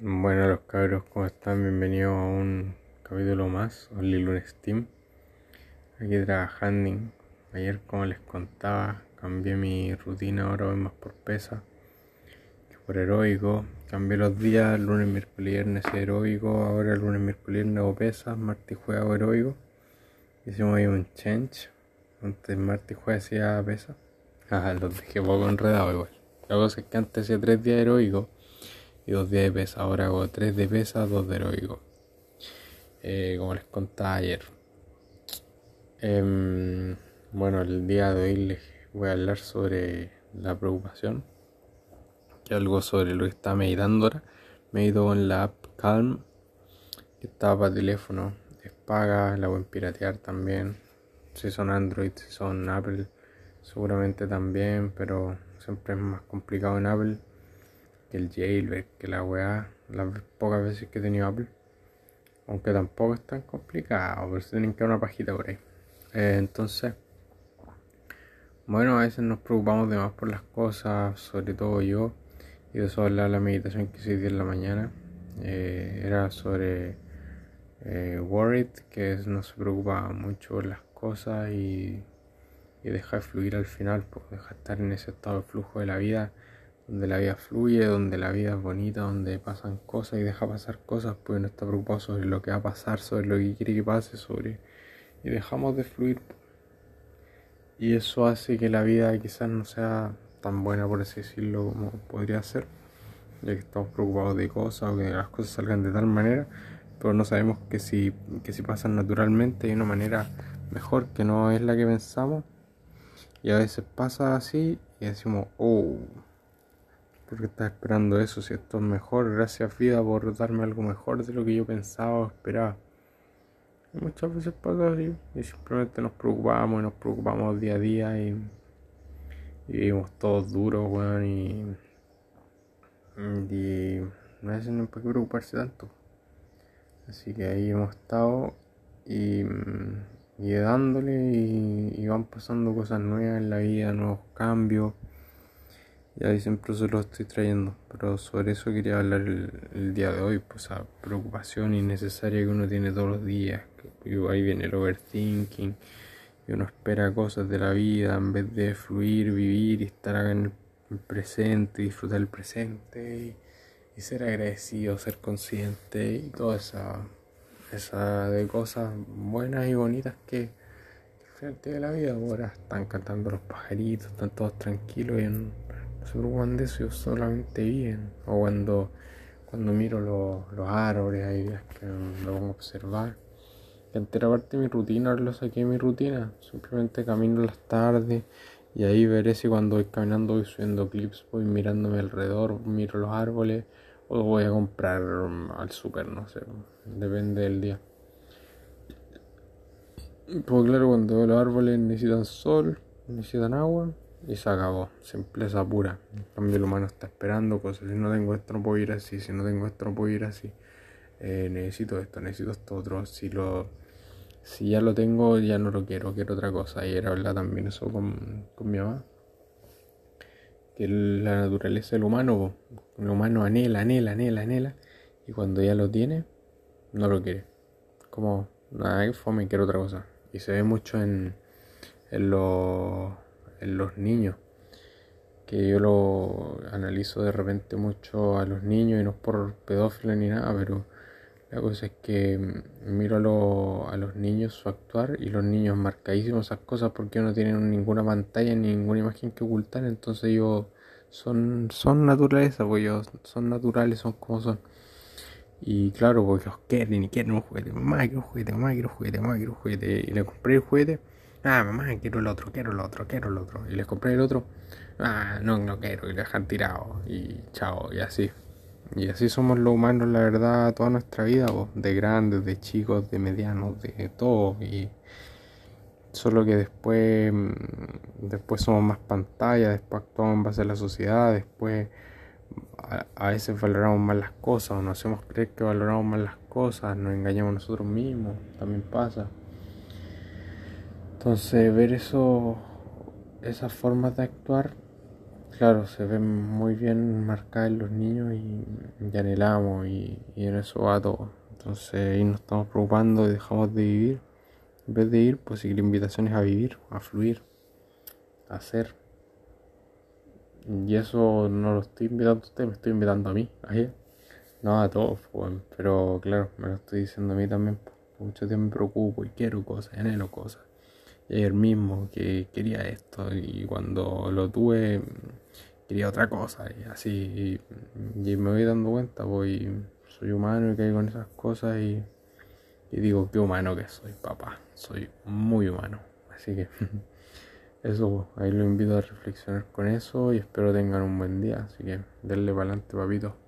Bueno, los cabros, ¿cómo están? Bienvenidos a un capítulo más, Only Lunes Steam. Aquí trabajando. Ayer, como les contaba, cambié mi rutina, ahora voy más por pesa que por heroico. Cambié los días, lunes, miércoles, viernes heroico, ahora lunes, miércoles, viernes hago pesa, martes y jueves hago heroico. Hicimos ahí un change, antes martes y jueves hacía pesa. Ah, los dejé poco enredado igual. La cosa es que antes hacía tres días heroicos y dos días de pesa. Ahora hago tres de pesa, dos de heroico. Eh, como les contaba ayer. Em, bueno, el día de hoy les voy a hablar sobre la preocupación. Que algo sobre lo que está meditando ahora. Medito con la app Calm. Que está para teléfono. Es paga, la pueden piratear también. Si son Android, si son Apple, seguramente también, pero siempre es más complicado en Apple el jailbreak, que la weá, las pocas veces que he tenido Apple. Aunque tampoco es tan complicado, pero se tienen que dar una pajita por ahí. Eh, entonces, bueno, a veces nos preocupamos de más por las cosas, sobre todo yo. Y de eso hablar la meditación que hice en la mañana. Eh, era sobre eh, Worried, que no se preocupa mucho por las cosas y, y deja de fluir al final, pues deja de estar en ese estado de flujo de la vida donde la vida fluye, donde la vida es bonita, donde pasan cosas y deja pasar cosas, pues no está preocupado sobre lo que va a pasar, sobre lo que quiere que pase, sobre y dejamos de fluir. Y eso hace que la vida quizás no sea tan buena, por así decirlo, como podría ser, ya que estamos preocupados de cosas o que las cosas salgan de tal manera, pero no sabemos que si, que si pasan naturalmente hay una manera mejor que no es la que pensamos. Y a veces pasa así y decimos, oh, porque estaba esperando eso, si esto es mejor, gracias vida por darme algo mejor de lo que yo pensaba o esperaba. Y muchas veces pasa así, y simplemente nos preocupamos y nos preocupamos día a día y, vivimos todos duros, weón, y, y a veces no hay por qué preocuparse tanto. Así que ahí hemos estado y, y dándole y, y van pasando cosas nuevas en la vida, nuevos cambios y ahí siempre se lo estoy trayendo, pero sobre eso quería hablar el, día de hoy, pues esa preocupación innecesaria que uno tiene todos los días. Que ahí viene el overthinking, y uno espera cosas de la vida en vez de fluir, vivir y estar en el presente, disfrutar el presente y, ser agradecido, ser consciente y toda esa, esa de cosas buenas y bonitas que, frente de la vida ahora están cantando los pajaritos, están todos tranquilos y en preocupan de eso, solamente bien. O cuando, cuando miro los, árboles, hay días que me pongo a observar. Que entera parte de mi rutina, ahora lo saqué de mi rutina. Simplemente camino las tardes y ahí veré si cuando voy caminando voy subiendo clips, voy mirándome alrededor, miro los árboles o voy a comprar al super, no sé, depende del día. Pues claro, cuando los árboles necesitan sol, necesitan agua, y se acabó, simpleza pura. En cambio, el humano está esperando cosas. Si no tengo esto, no puedo ir así. Si no tengo esto, no puedo ir así. Eh, necesito esto, necesito esto otro. Si lo si ya lo tengo, ya no lo quiero, quiero otra cosa. Era verdad también eso con, con mi mamá. Que la naturaleza del humano, el humano anhela, anhela, anhela, anhela. Y cuando ya lo tiene, no lo quiere. Como, nada, que fome, quiero otra cosa. Y se ve mucho en, en los los niños. Que yo lo analizo de repente mucho a los niños y no es por pedófilo ni nada, pero la cosa es que miro a, los niños su actuar y los niños marcadísimos esas cosas porque no tienen ninguna pantalla ni ninguna imagen que ocultar, entonces ellos son, son naturaleza, pues ellos son naturales, son como son. Y claro, porque los quieren y quieren un juguete, mamá quiero un juguete, mamá quiero un juguete, mamá quiero un juguete. Y le compré el juguete Ah, mamá, quiero el otro, quiero el otro, quiero el otro. Y les compré el otro. Ah, no, no quiero. Y le dejan tirado. Y chao, y así. Y así somos los humanos, la verdad, toda nuestra vida, de grandes, de chicos, de medianos, de todo. Y solo que después, mm, después somos más pantalla, después actuamos en base a la sociedad, después a, a veces valoramos más las cosas, o nos hacemos creer que valoramos más las cosas, nos engañamos nosotros mismos, también pasa. Entonces ver eso, esas formas de actuar claro, se ven muy bien marcadas en los niños y, y anhelamos y, y, en eso va todo. Entonces ahí nos estamos preocupando y dejamos de vivir. En vez de ir, pues seguir invitaciones a vivir, a fluir, a hacer. Y eso no lo estoy invitando a usted, me estoy invitando a mí, a ella. No a todos, pues, pero claro, me lo estoy diciendo a mí también. Pues, mucho tiempo me preocupo y quiero cosas, anhelo cosas. Ayer mismo que quería esto y cuando lo tuve quería otra cosa y así y, me voy dando cuenta pues soy humano y caigo con esas cosas y, y digo qué humano que soy papá soy muy humano así que eso ahí lo invito a reflexionar con eso y espero tengan un buen día así que denle para adelante papito